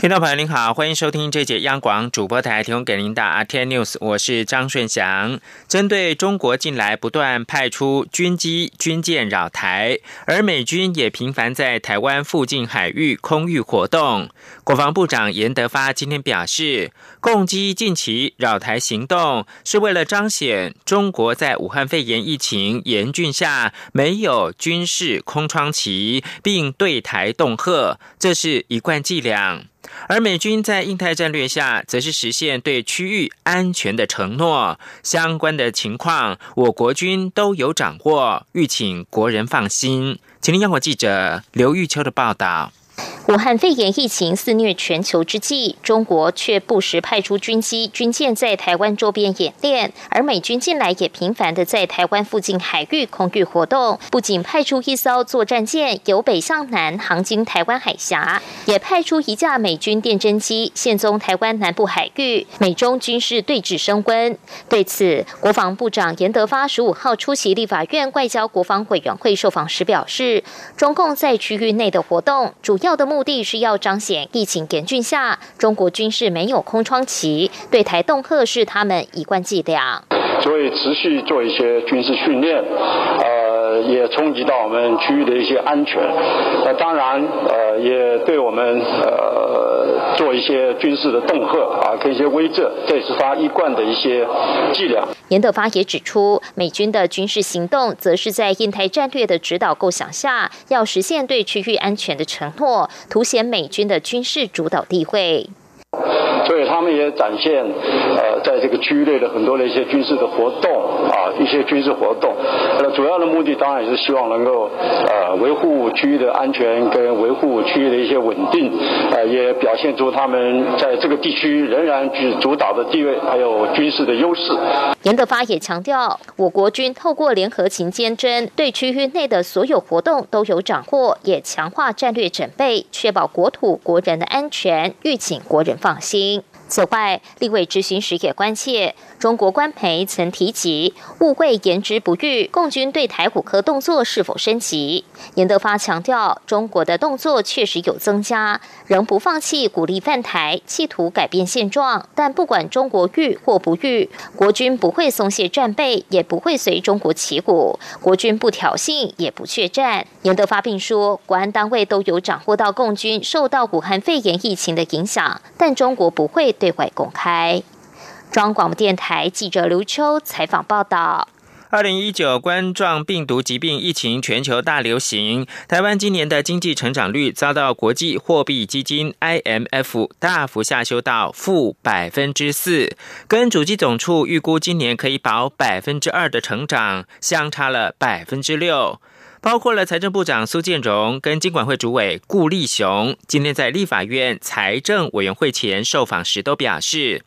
听众朋友您好，欢迎收听这节央广主播台提供给您的 RT News，我是张顺祥。针对中国近来不断派出军机、军舰扰台，而美军也频繁在台湾附近海域空域活动，国防部长严德发今天表示，共机近期扰台行动是为了彰显中国在武汉肺炎疫情严峻下没有军事空窗期，并对台恫吓，这是一贯伎俩。而美军在印太战略下，则是实现对区域安全的承诺。相关的情况，我国军都有掌握，欲请国人放心。请您央广记者刘玉秋的报道。武汉肺炎疫情肆虐全球之际，中国却不时派出军机、军舰在台湾周边演练，而美军近来也频繁的在台湾附近海域空域活动，不仅派出一艘作战舰由北向南航经台湾海峡，也派出一架美军电侦机现踪台湾南部海域，美中军事对峙升温。对此，国防部长严德发十五号出席立法院外交国防委员会受访时表示，中共在区域内的活动，主要的目目的是要彰显疫情严峻下，中国军事没有空窗期，对台恫吓是他们一贯伎俩。所以持续做一些军事训练，呃，也冲击到我们区域的一些安全。那当然，呃，也对我们呃做一些军事的恫吓啊，跟一些威慑，这也是他一贯的一些伎俩。严德发也指出，美军的军事行动，则是在印太战略的指导构想下，要实现对区域安全的承诺，凸显美军的军事主导地位。所以他们也展现，呃，在这个区域内的很多的一些军事的活动啊，一些军事活动。呃，主要的目的当然是希望能够呃维护区域的安全跟维护区域的一些稳定，呃，也表现出他们在这个地区仍然具主导的地位，还有军事的优势。严德发也强调，我国军透过联合勤监侦，对区域内的所有活动都有掌握，也强化战略准备，确保国土国人的安全，欲请国人放心。此外，立委执行时也关切。中国官媒曾提及误会言之不预，共军对台虎科动作是否升级？严德发强调，中国的动作确实有增加，仍不放弃鼓励犯台，企图改变现状。但不管中国欲或不欲，国军不会松懈战备，也不会随中国起鼓。国军不挑衅，也不怯战。严德发并说，国安单位都有掌握到共军受到武汉肺炎疫情的影响，但中国不会对外公开。中央广播电台记者刘秋采访报道：二零一九冠状病毒疾病疫情全球大流行，台湾今年的经济成长率遭到国际货币基金 IMF 大幅下修到负百分之四，跟主机总处预估今年可以保百分之二的成长相差了百分之六。包括了财政部长苏建荣跟金管会主委顾立雄，今天在立法院财政委员会前受访时都表示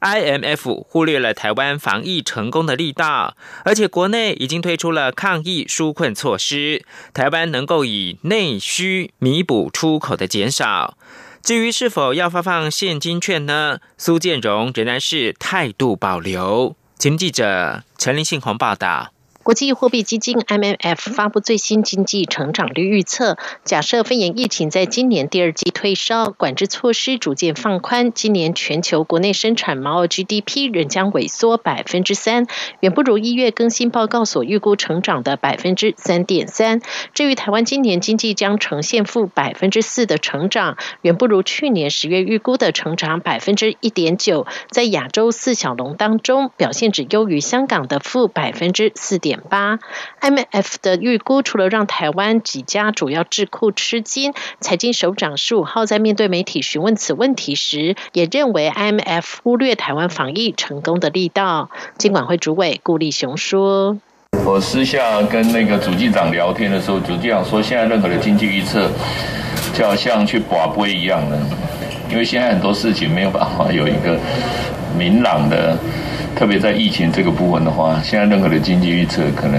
，IMF 忽略了台湾防疫成功的力道，而且国内已经推出了抗疫纾困措施，台湾能够以内需弥补出口的减少。至于是否要发放现金券呢？苏建荣仍然是态度保留。请记者陈林信宏报道。国际货币基金 （IMF） 发布最新经济成长率预测，假设肺炎疫情在今年第二季退烧，管制措施逐渐放宽，今年全球国内生产毛额 GDP 仍将萎缩百分之三，远不如一月更新报告所预估成长的百分之三点三。至于台湾今年经济将呈现负百分之四的成长，远不如去年十月预估的成长百分之一点九，在亚洲四小龙当中，表现只优于香港的负百分之四点。八，IMF 的预估除了让台湾几家主要智库吃惊，财经首长十五号在面对媒体询问此问题时，也认为 IMF 忽略台湾防疫成功的力道。经管会主委顾立雄说：“我私下跟那个主机长聊天的时候，主机长说，现在任何的经济预测就好像去拔杯一样的，因为现在很多事情没有办法有一个明朗的。”特别在疫情这个部分的话，现在任何的经济预测，可能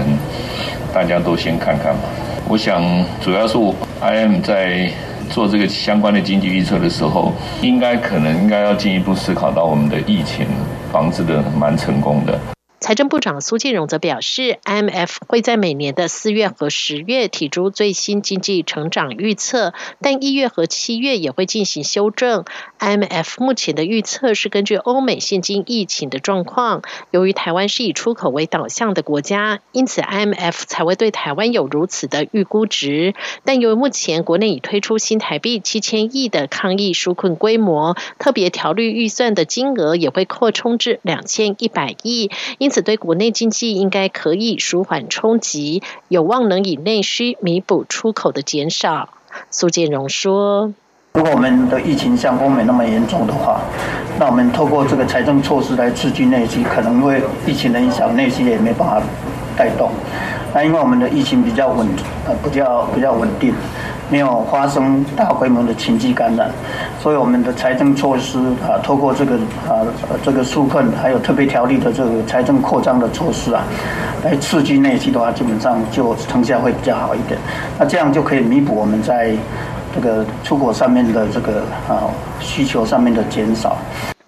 大家都先看看吧。我想主要是我 I M 在做这个相关的经济预测的时候，应该可能应该要进一步思考到我们的疫情防治的蛮成功的。财政部长苏建荣则表示，IMF 会在每年的四月和十月提出最新经济成长预测，但一月和七月也会进行修正。IMF 目前的预测是根据欧美现今疫情的状况。由于台湾是以出口为导向的国家，因此 IMF 才会对台湾有如此的预估值。但由于目前国内已推出新台币七千亿的抗疫纾困规模，特别条例预算的金额也会扩充至两千一百亿，因此对国内经济应该可以舒缓冲击，有望能以内需弥补出口的减少。苏建荣说。如果我们的疫情像欧美那么严重的话，那我们透过这个财政措施来刺激内需，可能会疫情的影响，内需也没办法带动。那因为我们的疫情比较稳，呃，比较比较稳定，没有发生大规模的情绪感染，所以我们的财政措施啊，透过这个啊这个纾困，还有特别条例的这个财政扩张的措施啊，来刺激内需的话，基本上就成效会比较好一点。那这样就可以弥补我们在。这个出口上面的这个啊需求上面的减少，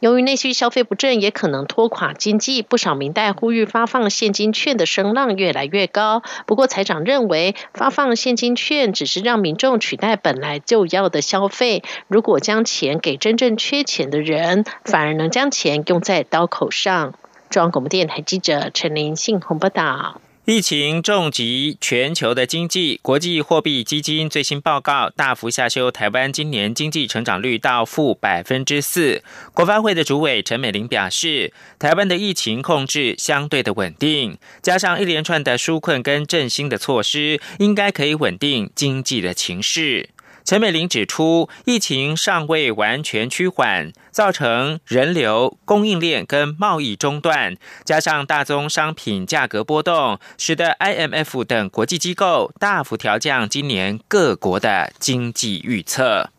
由于内需消费不振，也可能拖垮经济。不少民代呼吁发放现金券的声浪越来越高。不过财长认为，发放现金券只是让民众取代本来就要的消费。如果将钱给真正缺钱的人，反而能将钱用在刀口上。中央广播电台记者陈林信鸿报道。疫情重击全球的经济，国际货币基金最新报告大幅下修台湾今年经济成长率到负百分之四。国发会的主委陈美玲表示，台湾的疫情控制相对的稳定，加上一连串的纾困跟振兴的措施，应该可以稳定经济的情势。陈美玲指出，疫情尚未完全趋缓，造成人流、供应链跟贸易中断，加上大宗商品价格波动，使得 IMF 等国际机构大幅调降今年各国的经济预测。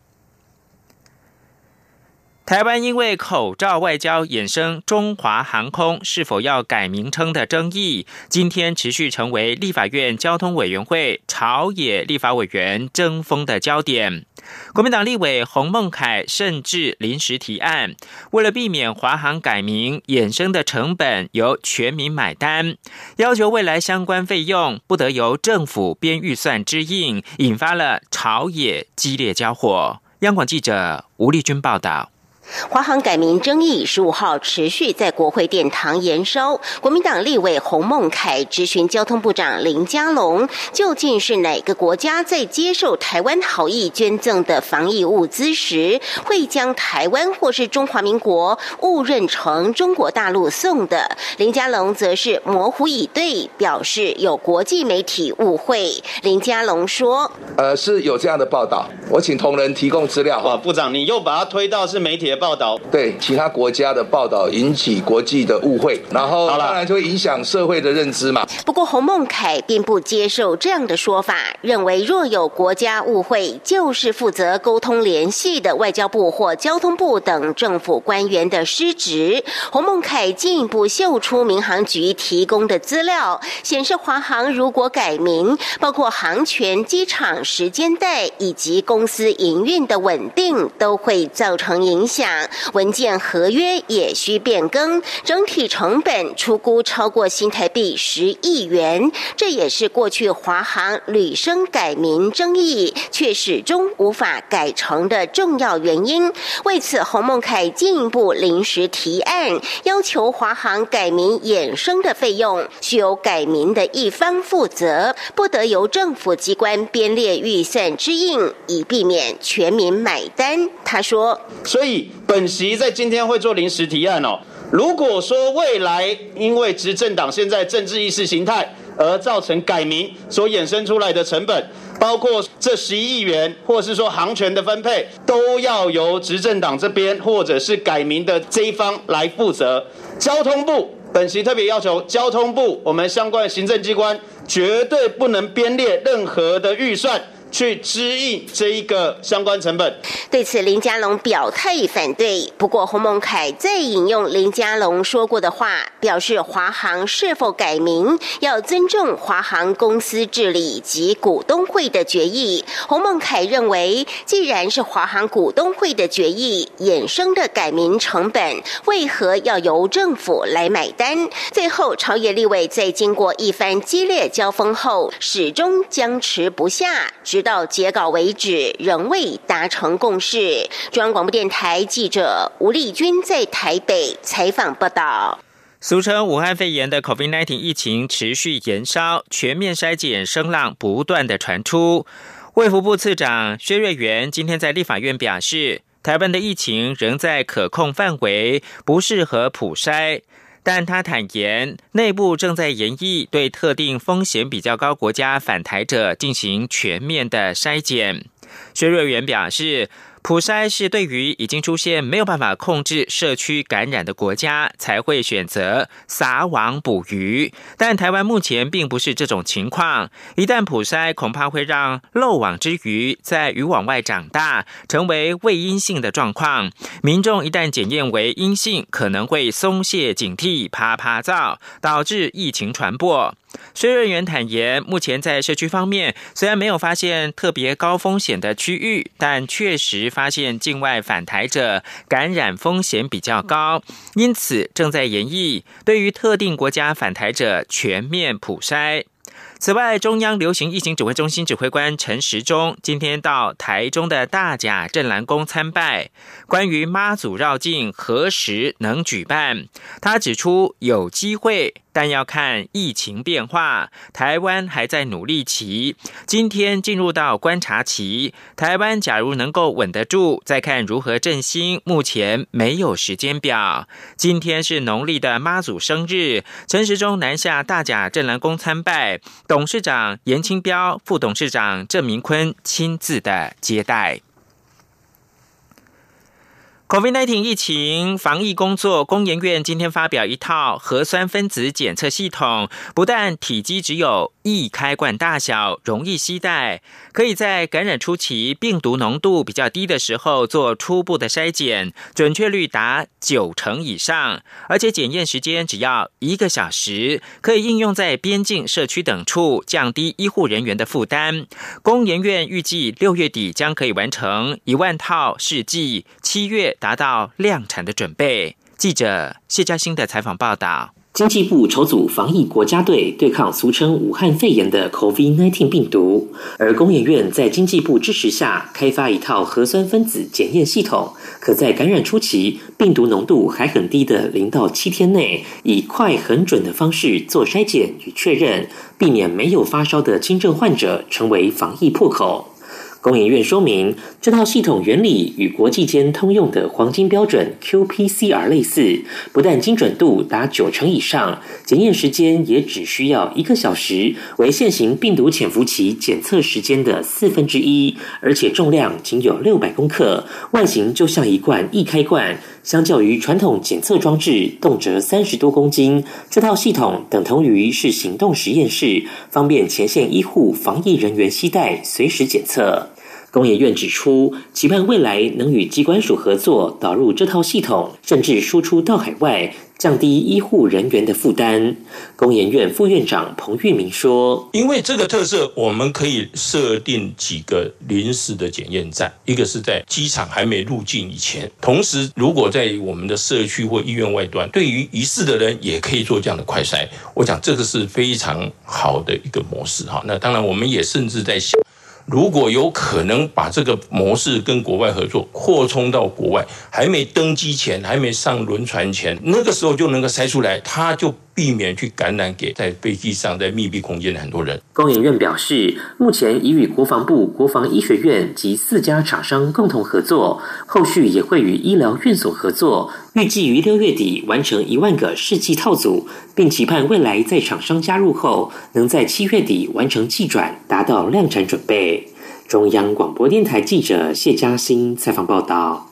台湾因为口罩外交衍生中华航空是否要改名称的争议，今天持续成为立法院交通委员会朝野立法委员争锋的焦点。国民党立委洪孟凯甚至临时提案，为了避免华航改名衍生的成本由全民买单，要求未来相关费用不得由政府编预算支应，引发了朝野激烈交火。央广记者吴丽君报道。华航改名争议十五号持续在国会殿堂延烧，国民党立委洪孟凯质询交通部长林佳龙，究竟是哪个国家在接受台湾好意捐赠的防疫物资时，会将台湾或是中华民国误认成中国大陆送的？林佳龙则是模糊以对，表示有国际媒体误会。林佳龙说：“呃，是有这样的报道，我请同仁提供资料。”哇，部长，你又把它推到是媒体。报道对其他国家的报道引起国际的误会，然后当然就会影响社会的认知嘛。不过洪孟凯并不接受这样的说法，认为若有国家误会，就是负责沟通联系的外交部或交通部等政府官员的失职。洪孟凯进一步秀出民航局提供的资料，显示华航如果改名，包括航权、机场时间带以及公司营运的稳定，都会造成影响。文件合约也需变更，整体成本出估超过新台币十亿元，这也是过去华航屡生改名争议却始终无法改成的重要原因。为此，洪孟凯进一步临时提案，要求华航改名衍生的费用需由改名的一方负责，不得由政府机关编列预算支应，以避免全民买单。他说：“所以。”本席在今天会做临时提案哦。如果说未来因为执政党现在政治意识形态而造成改名所衍生出来的成本，包括这十一亿元，或是说航权的分配，都要由执政党这边或者是改名的这一方来负责。交通部本席特别要求交通部我们相关行政机关绝对不能编列任何的预算。去支应这一个相关成本。对此，林佳龙表态反对。不过，洪孟凯再引用林佳龙说过的话，表示华航是否改名要尊重华航公司治理及股东会的决议。洪孟凯认为，既然是华航股东会的决议衍生的改名成本，为何要由政府来买单？最后，朝野立委在经过一番激烈交锋后，始终僵持不下，直到截稿为止，仍未达成共识。中央广播电台记者吴丽君在台北采访报道。俗称武汉肺炎的 COVID-19 疫情持续延烧，全面筛检声浪不断的传出。卫福部次长薛瑞元今天在立法院表示，台湾的疫情仍在可控范围，不适合普筛。但他坦言，内部正在研议对特定风险比较高国家返台者进行全面的筛检。薛瑞元表示。普筛是对于已经出现没有办法控制社区感染的国家才会选择撒网捕鱼，但台湾目前并不是这种情况。一旦普筛，恐怕会让漏网之鱼在渔网外长大，成为未阴性的状况。民众一旦检验为阴性，可能会松懈警惕，啪啪造，导致疫情传播。薛瑞元坦言，目前在社区方面虽然没有发现特别高风险的区域，但确实发现境外返台者感染风险比较高，因此正在研议对于特定国家返台者全面普筛。此外，中央流行疫情指挥中心指挥官陈时中今天到台中的大甲镇澜宫参拜。关于妈祖绕境何时能举办，他指出有机会。但要看疫情变化，台湾还在努力期。今天进入到观察期，台湾假如能够稳得住，再看如何振兴。目前没有时间表。今天是农历的妈祖生日，陈时中南下大甲镇澜宫参拜，董事长严清标、副董事长郑明坤亲自的接待。COVID-19 疫情防疫工作，工研院今天发表一套核酸分子检测系统，不但体积只有易开罐大小，容易携带，可以在感染初期病毒浓度比较低的时候做初步的筛检，准确率达九成以上，而且检验时间只要一个小时，可以应用在边境、社区等处，降低医护人员的负担。工研院预计六月底将可以完成一万套试剂，七月。达到量产的准备。记者谢嘉欣的采访报道：经济部筹组防疫国家队，对抗俗称武汉肺炎的 COVID-19 病毒。而工研院在经济部支持下，开发一套核酸分子检验系统，可在感染初期病毒浓度还很低的零到七天内，以快很准的方式做筛检与确认，避免没有发烧的轻症患者成为防疫破口。工研院说明，这套系统原理与国际间通用的黄金标准 qPCR 类似，不但精准度达九成以上，检验时间也只需要一个小时，为现行病毒潜伏期检测时间的四分之一，而且重量仅有六百公克，外形就像一罐易开罐。相较于传统检测装置，动辄三十多公斤，这套系统等同于是行动实验室，方便前线医护、防疫人员携带，随时检测。工研院指出，期盼未来能与机关署合作，导入这套系统，甚至输出到海外。降低医护人员的负担，工研院副院长彭玉明说：“因为这个特色，我们可以设定几个临时的检验站，一个是在机场还没入境以前，同时如果在我们的社区或医院外端，对于疑似的人也可以做这样的快筛。我想这个是非常好的一个模式哈。那当然，我们也甚至在想。”如果有可能把这个模式跟国外合作扩充到国外，还没登机前，还没上轮船前，那个时候就能够筛出来，他就。避免去感染给在飞机上在密闭空间的很多人。工研院表示，目前已与国防部、国防医学院及四家厂商共同合作，后续也会与医疗院所合作，预计于六月底完成一万个试剂套组，并期盼未来在厂商加入后，能在七月底完成寄转，达到量产准备。中央广播电台记者谢嘉欣采访报道。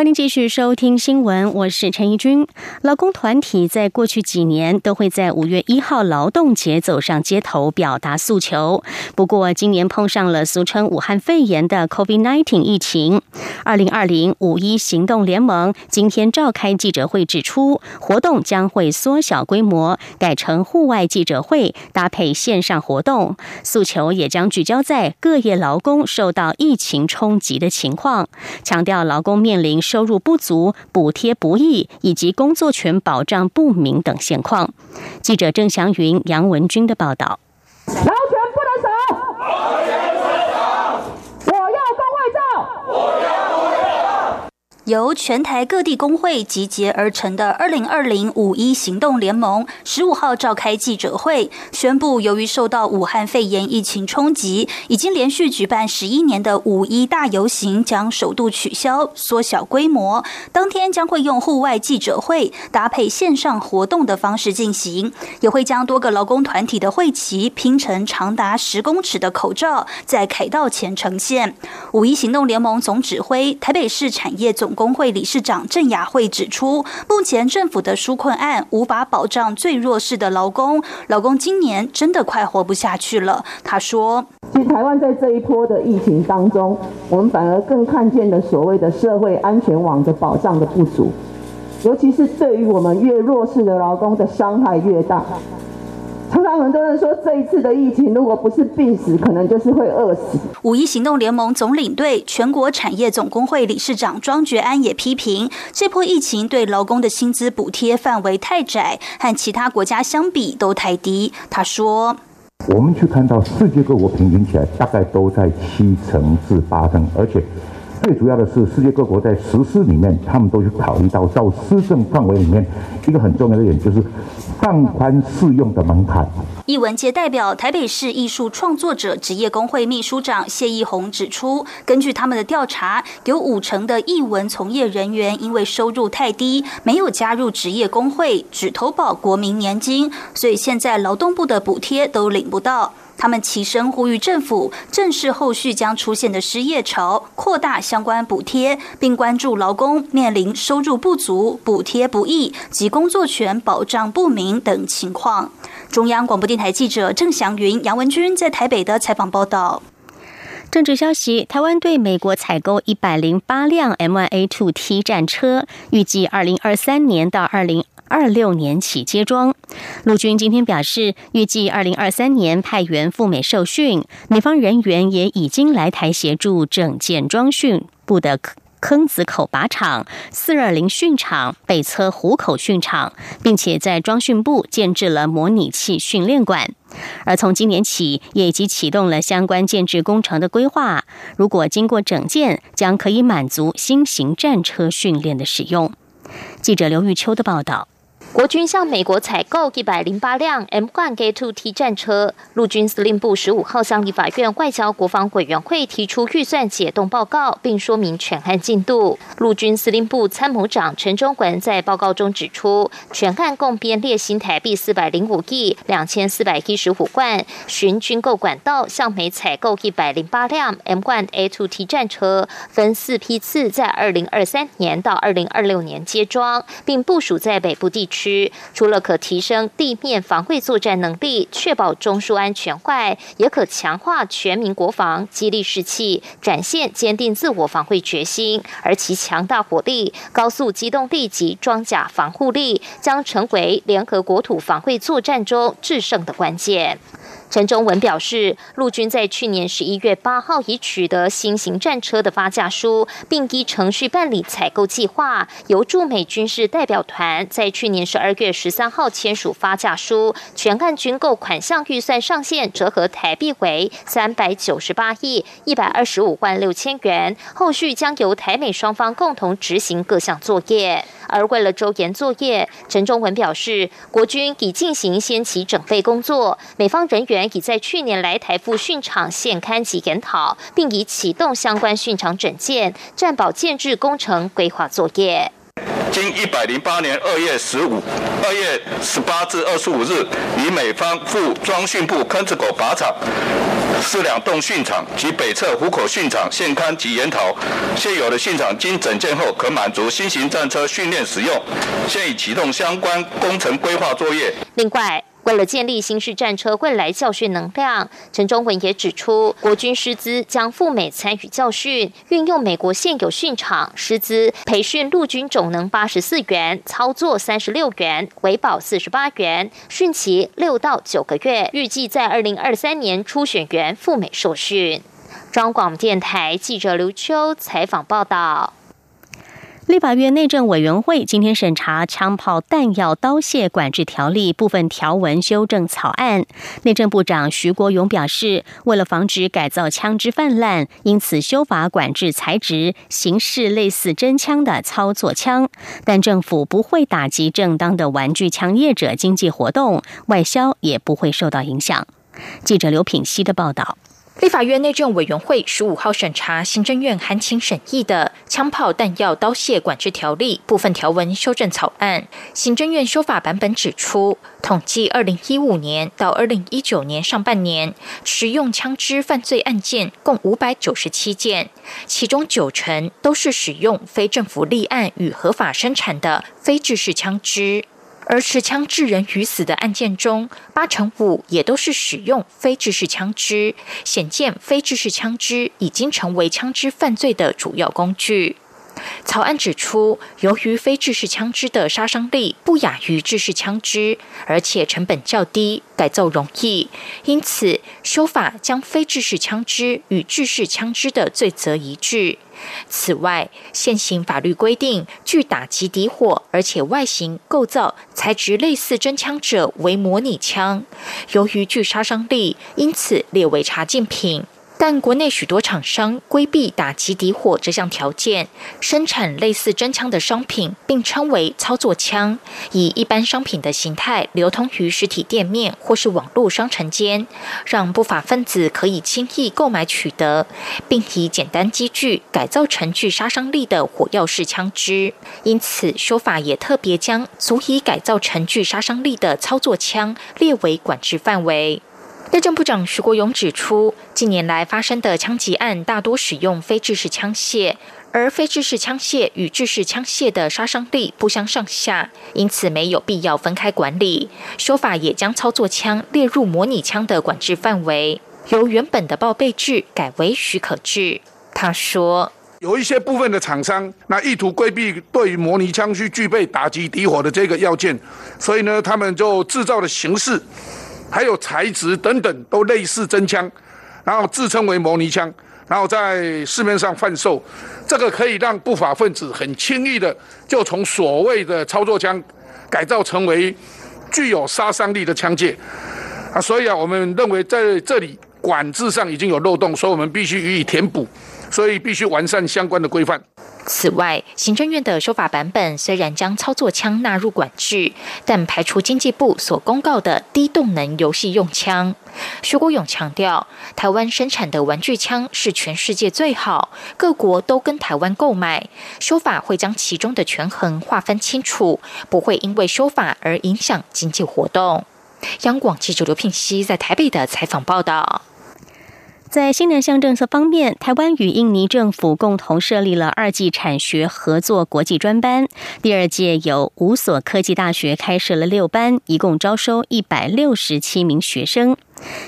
欢迎继续收听新闻，我是陈怡君。劳工团体在过去几年都会在五月一号劳动节走上街头表达诉求，不过今年碰上了俗称武汉肺炎的 COVID-19 疫情。二零二零五一行动联盟今天召开记者会，指出活动将会缩小规模，改成户外记者会，搭配线上活动。诉求也将聚焦在各业劳工受到疫情冲击的情况，强调劳工面临。收入不足、补贴不易以及工作权保障不明等现况。记者郑祥云、杨文军的报道权不能少，劳权不能少，我要工会照，我要。由全台各地工会集结而成的二零二零五一行动联盟，十五号召开记者会，宣布由于受到武汉肺炎疫情冲击，已经连续举办十一年的五一大游行将首度取消，缩小规模。当天将会用户外记者会搭配线上活动的方式进行，也会将多个劳工团体的会旗拼成长达十公尺的口罩，在凯道前呈现。五一行动联盟总指挥台北市产业总。工会理事长郑雅慧指出，目前政府的纾困案无法保障最弱势的劳工，劳工今年真的快活不下去了。他说：“其实台湾在这一波的疫情当中，我们反而更看见了所谓的社会安全网的保障的不足，尤其是对于我们越弱势的劳工的伤害越大。”很多人说，这一次的疫情，如果不是病死，可能就是会饿死。五一行动联盟总领队、全国产业总工会理事长庄觉安也批评，这波疫情对劳工的薪资补贴范围太窄，和其他国家相比都太低。他说：“我们去看到世界各国平均起来，大概都在七成至八成，而且最主要的是，世界各国在实施里面，他们都去考虑到到施政范围里面一个很重要的点，就是。”放宽适用的门槛。艺文界代表台北市艺术创作者职业工会秘书长谢义宏指出，根据他们的调查，有五成的艺文从业人员因为收入太低，没有加入职业工会，只投保国民年金，所以现在劳动部的补贴都领不到。他们齐声呼吁政府正视后续将出现的失业潮，扩大相关补贴，并关注劳工面临收入不足、补贴不易及工作权保障不明等情况。中央广播电台记者郑祥云、杨文君在台北的采访报道。政治消息：台湾对美国采购一百零八辆 M1A2T 战车，预计二零二三年到二零。二六年起接装，陆军今天表示，预计二零二三年派员赴美受训，美方人员也已经来台协助整建装训部的坑子口靶场、四二零训场、北侧虎口训场，并且在装训部建制了模拟器训练馆。而从今年起，也已经启动了相关建制工程的规划。如果经过整建，将可以满足新型战车训练的使用。记者刘玉秋的报道。国军向美国采购一百零八辆 M1A2T 战车，陆军司令部十五号向立法院外交国防委员会提出预算解冻报告，并说明全案进度。陆军司令部参谋长陈忠文在报告中指出，全案共编列新台币四百零五亿两千四百一十五万，循军购管道向美采购一百零八辆 M1A2T 战车，分四批次在二零二三年到二零二六年接装，并部署在北部地区。区除了可提升地面防卫作战能力，确保中枢安全外，也可强化全民国防，激励士气，展现坚定自我防卫决心。而其强大火力、高速机动力及装甲防护力，将成为联合国土防卫作战中制胜的关键。陈忠文表示，陆军在去年十一月八号已取得新型战车的发价书，并依程序办理采购计划，由驻美军事代表团在去年十二月十三号签署发价书，全案军购款项预算上限折合台币为三百九十八亿一百二十五万六千元，后续将由台美双方共同执行各项作业。而为了周延作业，陈忠文表示，国军已进行先期准备工作，美方人员已在去年来台赴训场现勘及研讨，并已启动相关训场整建、战保建制工程规划作业。经一百零八年二月十五、二月十八至二十五日，与美方赴装训部坑子口靶场、四两洞训场及北侧虎口训场现勘及研讨，现有的训场经整建后，可满足新型战车训练使用，现已启动相关工程规划作业。另外。为了建立新式战车未来教训能量，陈忠文也指出，国军师资将赴美参与教训，运用美国现有训场师资培训陆军总能八十四元，操作三十六元，维保四十八元，训期六到九个月，预计在二零二三年初选员赴美受训。中广电台记者刘秋采访报道。立法院内政委员会今天审查《枪炮弹药刀械管制条例》部分条文修正草案。内政部长徐国勇表示，为了防止改造枪支泛滥，因此修法管制材质、形式类似真枪的操作枪，但政府不会打击正当的玩具枪业者经济活动，外销也不会受到影响。记者刘品希的报道。立法院内政委员会十五号审查行政院函请审议的《枪炮弹药刀械管制条例》部分条文修正草案。行政院修法版本指出，统计二零一五年到二零一九年上半年，使用枪支犯罪案件共五百九十七件，其中九成都是使用非政府立案与合法生产的非制式枪支。而持枪致人于死的案件中，八成五也都是使用非制式枪支，显见非制式枪支已经成为枪支犯罪的主要工具。草案指出，由于非制式枪支的杀伤力不亚于制式枪支，而且成本较低，改造容易，因此修法将非制式枪支与制式枪支的罪责一致。此外，现行法律规定，具打击敌火而且外形构造材质类似真枪者为模拟枪，由于具杀伤力，因此列为查禁品。但国内许多厂商规避打击敌火这项条件，生产类似真枪的商品，并称为操作枪，以一般商品的形态流通于实体店面或是网络商城间，让不法分子可以轻易购买取得，并以简单机具改造成具杀伤力的火药式枪支。因此，修法也特别将足以改造成具杀伤力的操作枪列为管制范围。内政部长徐国勇指出，近年来发生的枪击案大多使用非制式枪械，而非制式枪械与制式枪械的杀伤力不相上下，因此没有必要分开管理。说法也将操作枪列入模拟枪的管制范围，由原本的报备制改为许可制。他说，有一些部分的厂商，那意图规避对于模拟枪需具备打击敌火的这个要件，所以呢，他们就制造的形式。还有材质等等都类似真枪，然后自称为模拟枪，然后在市面上贩售，这个可以让不法分子很轻易的就从所谓的操作枪改造成为具有杀伤力的枪械啊，所以啊，我们认为在这里管制上已经有漏洞，所以我们必须予以填补，所以必须完善相关的规范。此外，行政院的修法版本虽然将操作枪纳入管制，但排除经济部所公告的低动能游戏用枪。徐国勇强调，台湾生产的玩具枪是全世界最好，各国都跟台湾购买。修法会将其中的权衡划分清楚，不会因为修法而影响经济活动。央广记者刘聘熙在台北的采访报道。在新南向政策方面，台湾与印尼政府共同设立了二技产学合作国际专班。第二届由五所科技大学开设了六班，一共招收一百六十七名学生。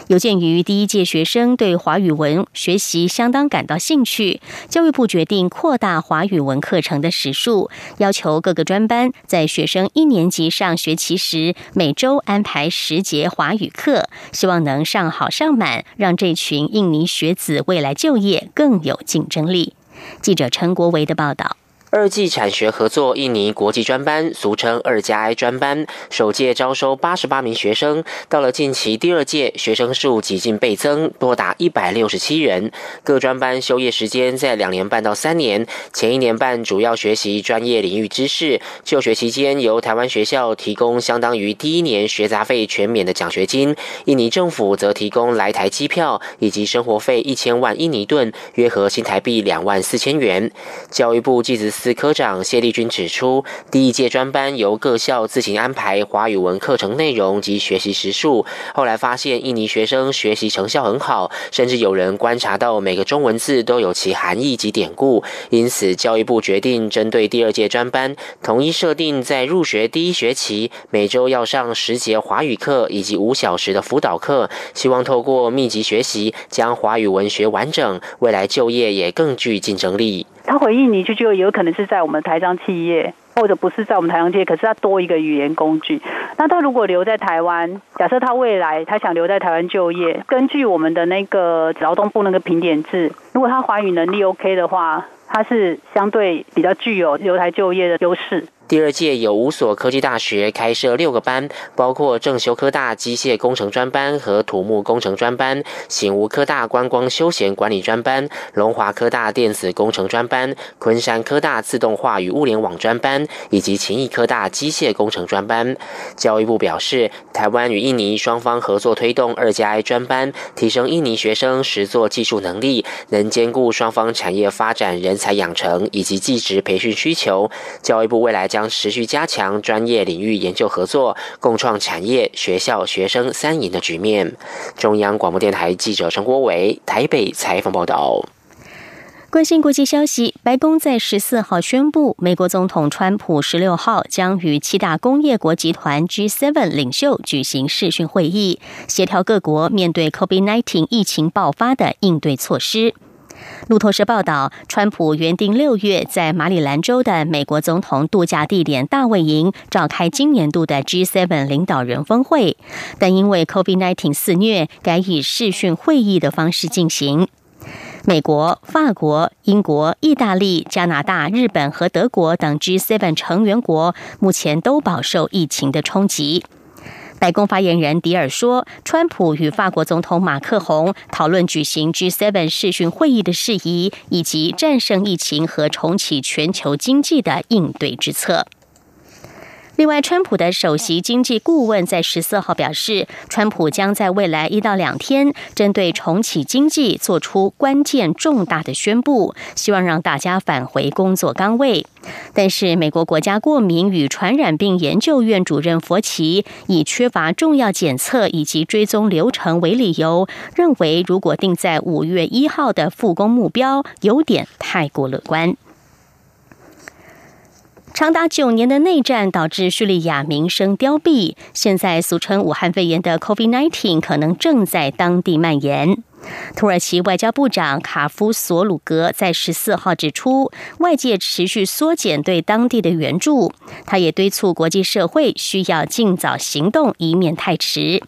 有鉴于第一届学生对华语文学习相当感到兴趣，教育部决定扩大华语文课程的时数，要求各个专班在学生一年级上学期时，每周安排十节华语课，希望能上好上满，让这群印尼学子未来就业更有竞争力。记者陈国维的报道。二季产学合作印尼国际专班，俗称二加 I 专班，首届招收八十八名学生。到了近期第二届，学生数几近倍增，多达一百六十七人。各专班修业时间在两年半到三年，前一年半主要学习专业领域知识。就学期间，由台湾学校提供相当于第一年学杂费全免的奖学金，印尼政府则提供来台机票以及生活费一千万印尼盾，约合新台币两万四千元。教育部继子。司科长谢立军指出，第一届专班由各校自行安排华语文课程内容及学习时数。后来发现印尼学生学习成效很好，甚至有人观察到每个中文字都有其含义及典故。因此，教育部决定针对第二届专班，统一设定在入学第一学期每周要上十节华语课以及五小时的辅导课，希望透过密集学习将华语文学完整，未来就业也更具竞争力。他回印尼去就有可能是在我们台商企业，或者不是在我们台商企业，可是他多一个语言工具。那他如果留在台湾，假设他未来他想留在台湾就业，根据我们的那个劳动部那个评点制，如果他华语能力 OK 的话，他是相对比较具有留台就业的优势。第二届有五所科技大学开设六个班，包括正修科大机械工程专班和土木工程专班，醒吾科大观光休闲管理专班，龙华科大电子工程专班，昆山科大自动化与物联网专班，以及勤益科大机械工程专班。教育部表示，台湾与印尼双方合作推动二加 I 专班，提升印尼学生实作技术能力，能兼顾双方产业发展、人才养成以及技职培训需求。教育部未来将持续加强专业领域研究合作，共创产业、学校、学生三赢的局面。中央广播电台记者陈国伟台北采访报道。关心国际消息，白宫在十四号宣布，美国总统川普十六号将与七大工业国集团 G7 领袖举行视讯会议，协调各国面对 COVID-19 疫情爆发的应对措施。路透社报道，川普原定六月在马里兰州的美国总统度假地点大卫营召开今年度的 G7 领导人峰会，但因为 COVID-19 肆虐，改以视讯会议的方式进行。美国、法国、英国、意大利、加拿大、日本和德国等 G7 成员国目前都饱受疫情的冲击。白宫发言人迪尔说，川普与法国总统马克宏讨论举行 G7 视讯会议的事宜，以及战胜疫情和重启全球经济的应对之策。另外，川普的首席经济顾问在十四号表示，川普将在未来一到两天针对重启经济做出关键重大的宣布，希望让大家返回工作岗位。但是，美国国家过敏与传染病研究院主任佛奇以缺乏重要检测以及追踪流程为理由，认为如果定在五月一号的复工目标，有点太过乐观。长达九年的内战导致叙利亚民生凋敝，现在俗称武汉肺炎的 COVID-19 可能正在当地蔓延。土耳其外交部长卡夫索鲁格在十四号指出，外界持续缩减对当地的援助，他也敦促国际社会需要尽早行动，以免太迟。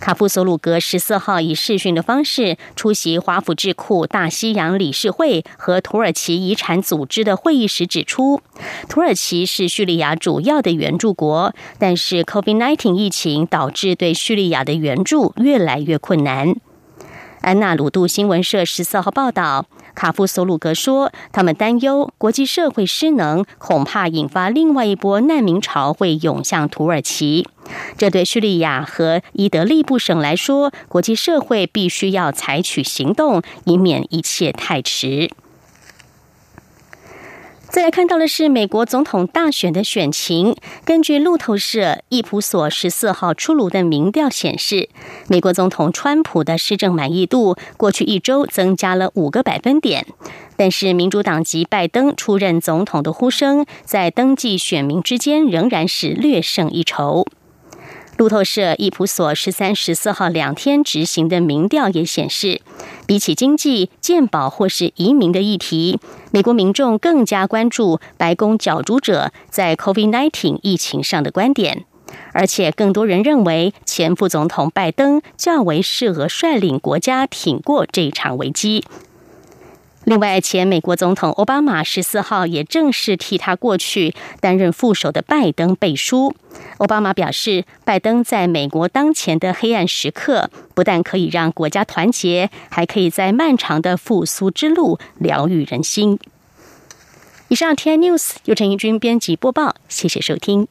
卡夫索鲁格十四号以视讯的方式出席华府智库大西洋理事会和土耳其遗产组织的会议时指出，土耳其是叙利亚主要的援助国，但是 COVID-19 疫情导致对叙利亚的援助越来越困难。安娜鲁杜新闻社十四号报道。卡夫索鲁格说：“他们担忧国际社会失能，恐怕引发另外一波难民潮，会涌向土耳其。这对叙利亚和伊德利布省来说，国际社会必须要采取行动，以免一切太迟。”再来看到的是美国总统大选的选情。根据路透社易普所十四号出炉的民调显示，美国总统川普的施政满意度过去一周增加了五个百分点。但是民主党籍拜登出任总统的呼声，在登记选民之间仍然是略胜一筹。路透社伊普索十三、十四号两天执行的民调也显示，比起经济、健保或是移民的议题，美国民众更加关注白宫角逐者在 COVID-19 疫情上的观点，而且更多人认为前副总统拜登较为适合率领国家挺过这场危机。另外，前美国总统奥巴马十四号也正式替他过去担任副手的拜登背书。奥巴马表示，拜登在美国当前的黑暗时刻，不但可以让国家团结，还可以在漫长的复苏之路疗愈人心。以上，T N News 由陈怡君编辑播报，谢谢收听。